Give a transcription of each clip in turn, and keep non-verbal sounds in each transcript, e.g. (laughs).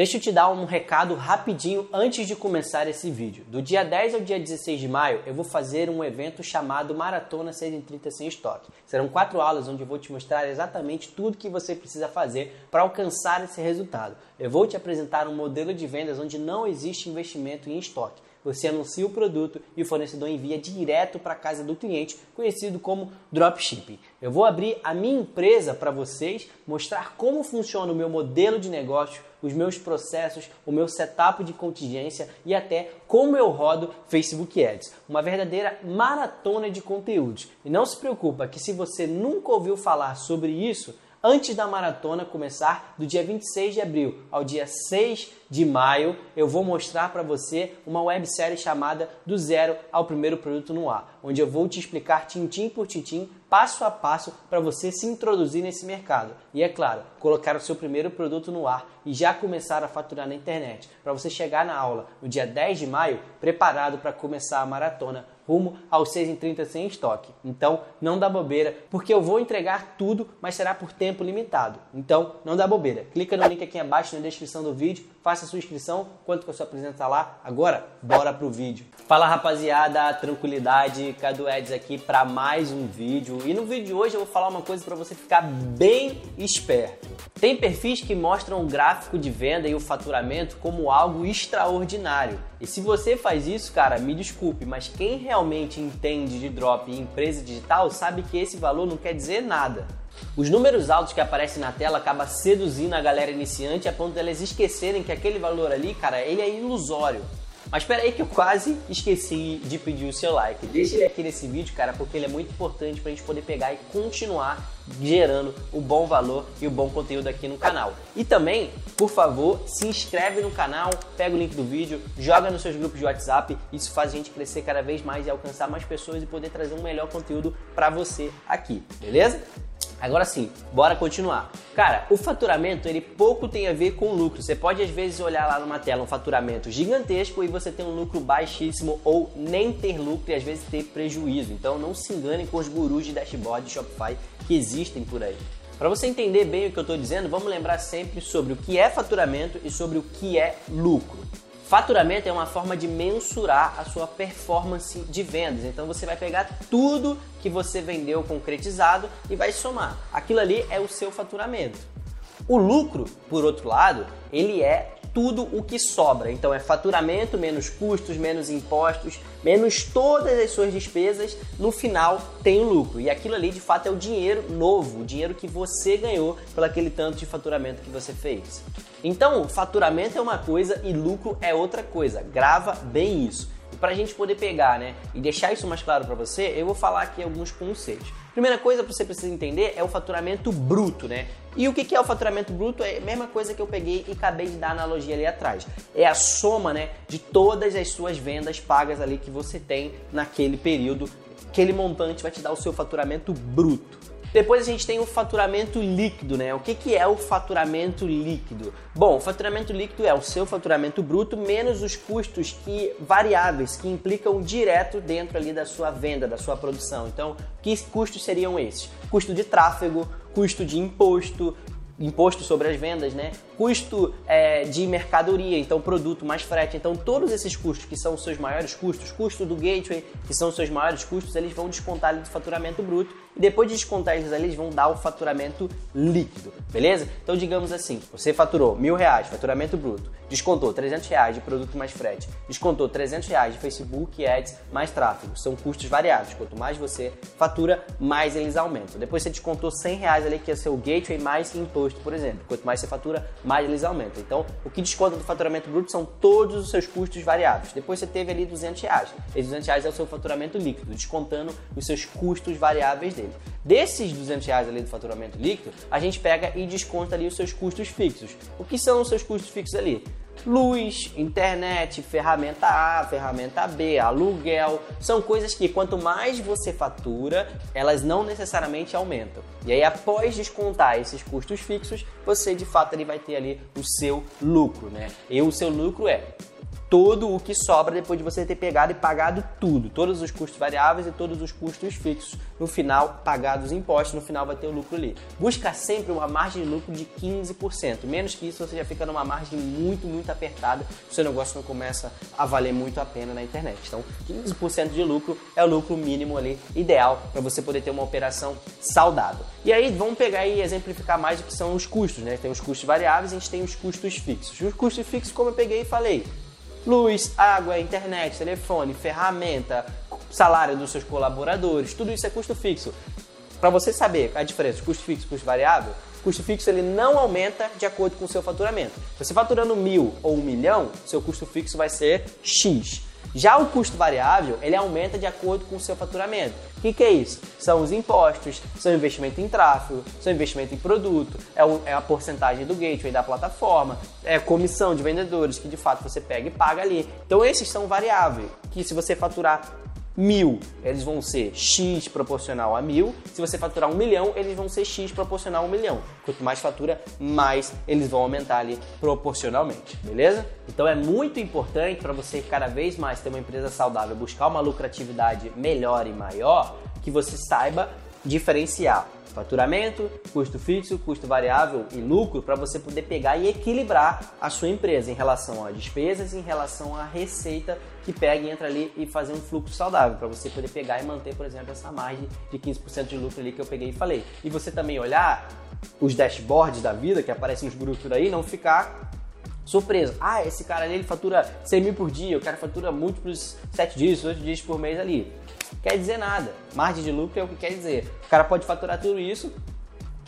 Deixa eu te dar um recado rapidinho antes de começar esse vídeo. Do dia 10 ao dia 16 de maio, eu vou fazer um evento chamado Maratona 6 em 30 sem estoque. Serão quatro aulas onde eu vou te mostrar exatamente tudo que você precisa fazer para alcançar esse resultado. Eu vou te apresentar um modelo de vendas onde não existe investimento em estoque. Você anuncia o produto e o fornecedor envia direto para a casa do cliente, conhecido como dropshipping. Eu vou abrir a minha empresa para vocês, mostrar como funciona o meu modelo de negócio, os meus processos, o meu setup de contingência e até como eu rodo Facebook Ads. Uma verdadeira maratona de conteúdos. E não se preocupa que se você nunca ouviu falar sobre isso, antes da maratona começar, do dia 26 de abril ao dia 6 de maio, eu vou mostrar para você uma websérie chamada Do Zero ao Primeiro Produto no Ar, onde eu vou te explicar tintim por tintim, passo a passo, para você se introduzir nesse mercado. E é claro, colocar o seu primeiro produto no ar e já começar a faturar na internet, para você chegar na aula no dia 10 de maio preparado para começar a maratona rumo aos 6 em 30 sem estoque. Então, não dá bobeira, porque eu vou entregar tudo, mas será por tempo limitado. Então, não dá bobeira. Clica no link aqui abaixo na descrição do vídeo, faça sua inscrição, quanto que a sua presença tá lá. Agora, bora pro vídeo. Fala rapaziada, tranquilidade, Cadu Eds aqui para mais um vídeo. E no vídeo de hoje eu vou falar uma coisa para você ficar bem esperto. Tem perfis que mostram o gráfico de venda e o faturamento como algo extraordinário. E se você faz isso, cara, me desculpe, mas quem realmente entende de drop e empresa digital sabe que esse valor não quer dizer nada. Os números altos que aparecem na tela acabam seduzindo a galera iniciante a ponto delas esquecerem que aquele valor ali, cara, ele é ilusório. Mas espera aí que eu quase esqueci de pedir o seu like. Deixa ele aqui nesse vídeo, cara, porque ele é muito importante para a gente poder pegar e continuar gerando o bom valor e o bom conteúdo aqui no canal. E também, por favor, se inscreve no canal, pega o link do vídeo, joga nos seus grupos de WhatsApp. Isso faz a gente crescer cada vez mais e alcançar mais pessoas e poder trazer um melhor conteúdo para você aqui, beleza? Agora sim, bora continuar. Cara, o faturamento ele pouco tem a ver com lucro. Você pode às vezes olhar lá numa tela um faturamento gigantesco e você tem um lucro baixíssimo ou nem ter lucro e às vezes ter prejuízo. Então não se engane com os gurus de dashboard de Shopify que existem por aí. Para você entender bem o que eu estou dizendo, vamos lembrar sempre sobre o que é faturamento e sobre o que é lucro. Faturamento é uma forma de mensurar a sua performance de vendas. Então você vai pegar tudo que você vendeu concretizado e vai somar. Aquilo ali é o seu faturamento. O lucro, por outro lado, ele é tudo o que sobra. Então é faturamento menos custos, menos impostos, menos todas as suas despesas, no final tem o lucro. E aquilo ali de fato é o dinheiro novo, o dinheiro que você ganhou pelo aquele tanto de faturamento que você fez. Então, faturamento é uma coisa e lucro é outra coisa. Grava bem isso. Para a gente poder pegar, né, e deixar isso mais claro para você, eu vou falar aqui alguns conceitos. Primeira coisa que você precisa entender é o faturamento bruto, né? E o que é o faturamento bruto? É a mesma coisa que eu peguei e acabei de dar analogia ali atrás. É a soma, né, de todas as suas vendas pagas ali que você tem naquele período. Aquele montante vai te dar o seu faturamento bruto. Depois a gente tem o faturamento líquido, né? O que, que é o faturamento líquido? Bom, o faturamento líquido é o seu faturamento bruto menos os custos que variáveis que implicam direto dentro ali da sua venda, da sua produção. Então, que custos seriam esses? Custo de tráfego, custo de imposto, imposto sobre as vendas, né? Custo é, de mercadoria, então produto mais frete. Então todos esses custos que são os seus maiores custos, custo do gateway, que são os seus maiores custos, eles vão descontar ali do faturamento bruto e depois de descontar eles ali, eles vão dar o faturamento líquido, beleza? Então digamos assim, você faturou mil reais, faturamento bruto, descontou 300 reais de produto mais frete, descontou 300 reais de Facebook Ads mais tráfego, são custos variáveis. Quanto mais você fatura, mais eles aumentam. Depois você descontou 100 reais ali que é seu gateway mais imposto, por exemplo. Quanto mais você fatura, mais eles aumentam. Então, o que desconta do faturamento bruto são todos os seus custos variáveis. Depois você teve ali 200 reais. Esses 200 reais é o seu faturamento líquido, descontando os seus custos variáveis dele. Desses 200 reais ali do faturamento líquido, a gente pega e desconta ali os seus custos fixos. O que são os seus custos fixos ali? Luz, internet, ferramenta A, ferramenta B, aluguel, são coisas que quanto mais você fatura, elas não necessariamente aumentam. E aí após descontar esses custos fixos, você de fato ele vai ter ali o seu lucro, né? E o seu lucro é todo o que sobra depois de você ter pegado e pagado tudo, todos os custos variáveis e todos os custos fixos. No final, pagados os impostos, no final vai ter o lucro ali. Busca sempre uma margem de lucro de 15%. Menos que isso, você já fica numa margem muito, muito apertada. O seu negócio não começa a valer muito a pena na internet. Então, 15% de lucro é o lucro mínimo ali, ideal para você poder ter uma operação saudável. E aí, vamos pegar e exemplificar mais o que são os custos, né? Tem os custos variáveis, a gente tem os custos fixos. Os custos fixos, como eu peguei e falei, luz, água, internet, telefone, ferramenta, salário dos seus colaboradores, tudo isso é custo fixo. Para você saber a diferença, custo fixo e custo variável, custo fixo ele não aumenta de acordo com o seu faturamento. Você faturando mil ou um milhão, seu custo fixo vai ser X. Já o custo variável, ele aumenta de acordo com o seu faturamento. O que, que, é isso? São os impostos, são investimento em tráfego, são investimento em produto, é, o, é a porcentagem do gateway da plataforma, é comissão de vendedores que de fato você pega e paga ali. Então esses são variáveis, que se você faturar mil, eles vão ser X proporcional a mil. Se você faturar um milhão, eles vão ser X proporcional a um milhão. Quanto mais fatura, mais eles vão aumentar ali proporcionalmente, beleza? Então é muito importante para você cada vez mais ter uma empresa saudável, buscar uma lucratividade melhor e maior, que você saiba diferenciar faturamento, custo fixo, custo variável e lucro para você poder pegar e equilibrar a sua empresa em relação a despesas, em relação à receita que pega e entra ali e fazer um fluxo saudável para você poder pegar e manter, por exemplo, essa margem de 15% de lucro ali que eu peguei e falei. E você também olhar os dashboards da vida que aparecem nos grupos por aí, não ficar surpreso. Ah, esse cara ali ele fatura 100 mil por dia, o cara fatura múltiplos 7 dias, 8 dias por mês ali quer dizer nada. Margem de lucro é o que quer dizer. O cara pode faturar tudo isso,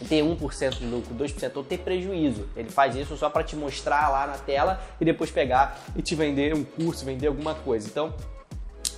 ter 1% de lucro, 2% ou ter prejuízo. Ele faz isso só para te mostrar lá na tela e depois pegar e te vender um curso, vender alguma coisa. Então,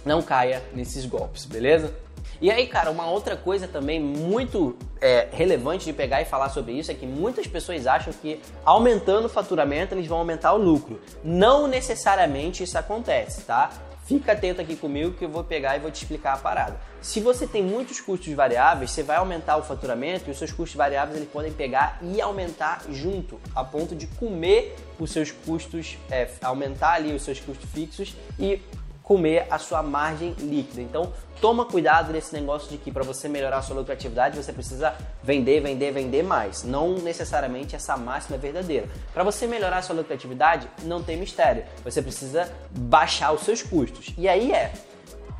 não caia nesses golpes, beleza? E aí, cara, uma outra coisa também muito é, relevante de pegar e falar sobre isso é que muitas pessoas acham que aumentando o faturamento eles vão aumentar o lucro. Não necessariamente isso acontece, tá? Fica atento aqui comigo que eu vou pegar e vou te explicar a parada. Se você tem muitos custos variáveis, você vai aumentar o faturamento e os seus custos variáveis eles podem pegar e aumentar junto, a ponto de comer os seus custos, é, aumentar ali os seus custos fixos e comer a sua margem líquida. Então, toma cuidado nesse negócio de que para você melhorar a sua lucratividade, você precisa vender, vender, vender mais. Não necessariamente essa máxima é verdadeira. Para você melhorar a sua lucratividade, não tem mistério. Você precisa baixar os seus custos. E aí é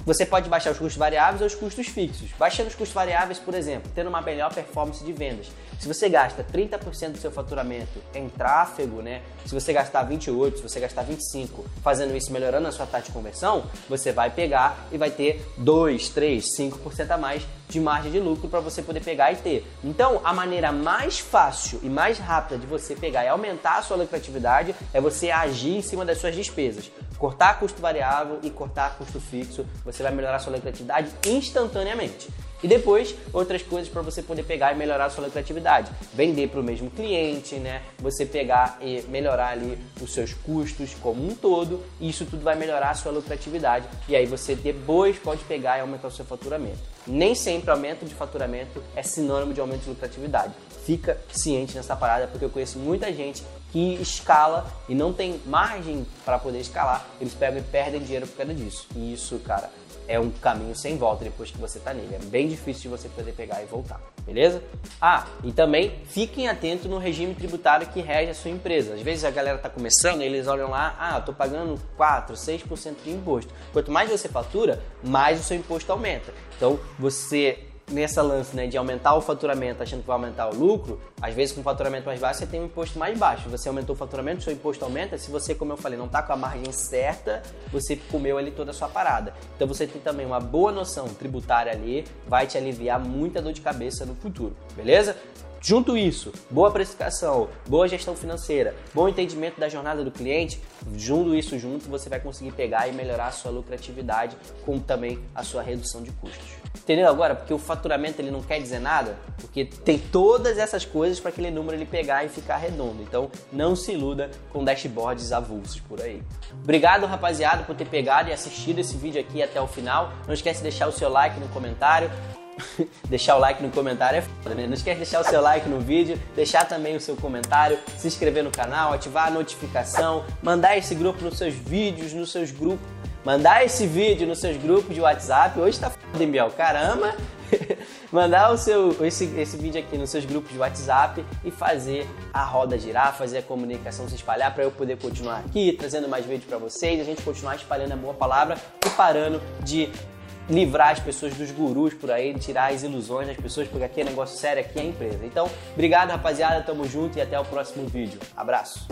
você pode baixar os custos variáveis ou os custos fixos. Baixando os custos variáveis, por exemplo, tendo uma melhor performance de vendas. Se você gasta 30% do seu faturamento em tráfego, né? Se você gastar 28, se você gastar 25, fazendo isso melhorando a sua taxa de conversão, você vai pegar e vai ter 2, 3, 5% a mais de margem de lucro para você poder pegar e ter. Então, a maneira mais fácil e mais rápida de você pegar e aumentar a sua lucratividade é você agir em cima das suas despesas. Cortar custo variável e cortar custo fixo, você vai melhorar a sua lucratividade instantaneamente. E depois, outras coisas para você poder pegar e melhorar a sua lucratividade. Vender para o mesmo cliente, né? Você pegar e melhorar ali os seus custos como um todo. E isso tudo vai melhorar a sua lucratividade. E aí você depois pode pegar e aumentar o seu faturamento. Nem sempre aumento de faturamento é sinônimo de aumento de lucratividade. Fica ciente nessa parada, porque eu conheço muita gente que escala e não tem margem para poder escalar. Eles pegam e perdem dinheiro por causa disso. E isso, cara, é um caminho sem volta depois que você tá nele. É bem difícil de você poder pegar e voltar, beleza? Ah, e também fiquem atentos no regime tributário que rege a sua empresa. Às vezes a galera tá começando, eles olham lá, ah, eu tô pagando 4, 6% de imposto. Quanto mais você fatura, mais o seu imposto aumenta. Então, você nessa lance né, de aumentar o faturamento achando que vai aumentar o lucro, às vezes com faturamento mais baixo você tem um imposto mais baixo. Você aumentou o faturamento, seu imposto aumenta. Se você, como eu falei, não está com a margem certa, você comeu ali toda a sua parada. Então você tem também uma boa noção tributária ali, vai te aliviar muita dor de cabeça no futuro, beleza? Junto isso, boa precificação, boa gestão financeira, bom entendimento da jornada do cliente, junto isso junto, você vai conseguir pegar e melhorar a sua lucratividade, como também a sua redução de custos. Entendeu agora? Porque o faturamento ele não quer dizer nada, porque tem todas essas coisas para aquele número ele pegar e ficar redondo. Então, não se iluda com dashboards avulsos por aí. Obrigado, rapaziada, por ter pegado e assistido esse vídeo aqui até o final. Não esquece de deixar o seu like no comentário (laughs) deixar o like no comentário é foda, né? Não esquece de deixar o seu like no vídeo, deixar também o seu comentário, se inscrever no canal, ativar a notificação, mandar esse grupo nos seus vídeos, nos seus grupos, mandar esse vídeo nos seus grupos de WhatsApp. Hoje tá foda, Biel, caramba! (laughs) mandar o seu, esse, esse vídeo aqui nos seus grupos de WhatsApp e fazer a roda girar, fazer a comunicação se espalhar para eu poder continuar aqui, trazendo mais vídeos para vocês, a gente continuar espalhando a boa palavra e parando de livrar as pessoas dos gurus por aí, tirar as ilusões das pessoas, porque aqui é negócio sério, aqui é empresa. Então, obrigado rapaziada, tamo junto e até o próximo vídeo. Abraço!